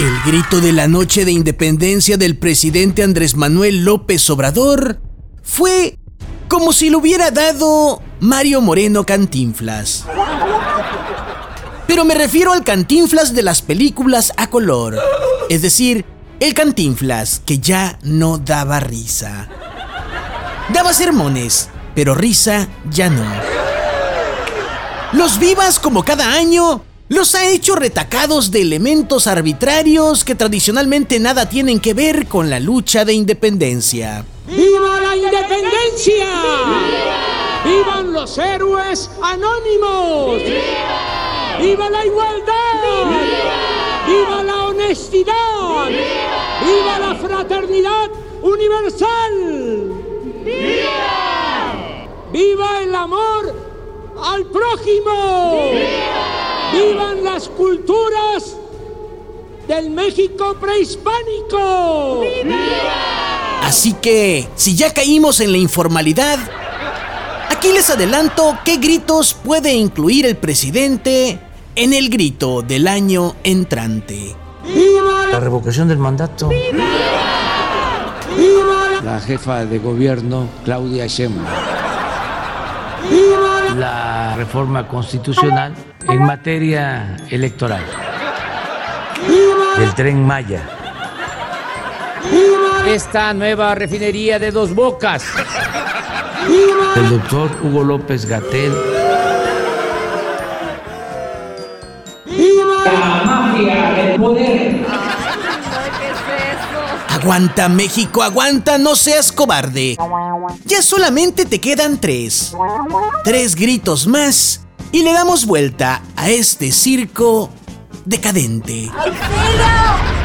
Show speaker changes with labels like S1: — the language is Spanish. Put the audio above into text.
S1: El grito de la noche de independencia del presidente Andrés Manuel López Obrador fue como si lo hubiera dado Mario Moreno Cantinflas. Pero me refiero al Cantinflas de las películas a color, es decir, el Cantinflas que ya no daba risa. Daba sermones, pero risa ya no. Los vivas como cada año los ha hecho retacados de elementos arbitrarios que tradicionalmente nada tienen que ver con la lucha de independencia.
S2: ¡Viva la independencia! ¡Vivan los héroes anónimos! ¡Viva, ¡Viva la igualdad! ¡Viva! ¡Viva la honestidad! ¡Viva! ¡Viva la fraternidad universal! ¡Viva! ¡Viva el amor al prójimo! ¡Viva! ¡Vivan las culturas del México prehispánico! ¡Viva!
S1: Así que, si ya caímos en la informalidad, aquí les adelanto qué gritos puede incluir el presidente en el grito del año entrante.
S3: ¡Viva! La revocación del mandato. ¡Viva!
S4: ¡Viva! La jefa de gobierno, Claudia Sheinbaum.
S3: La reforma constitucional en materia electoral. El tren Maya.
S5: Esta nueva refinería de dos bocas.
S3: El doctor Hugo López Gatel.
S6: La mafia del poder.
S1: Aguanta México, aguanta, no seas cobarde. Ya solamente te quedan tres. Tres gritos más y le damos vuelta a este circo decadente.
S7: ¡Auxilio!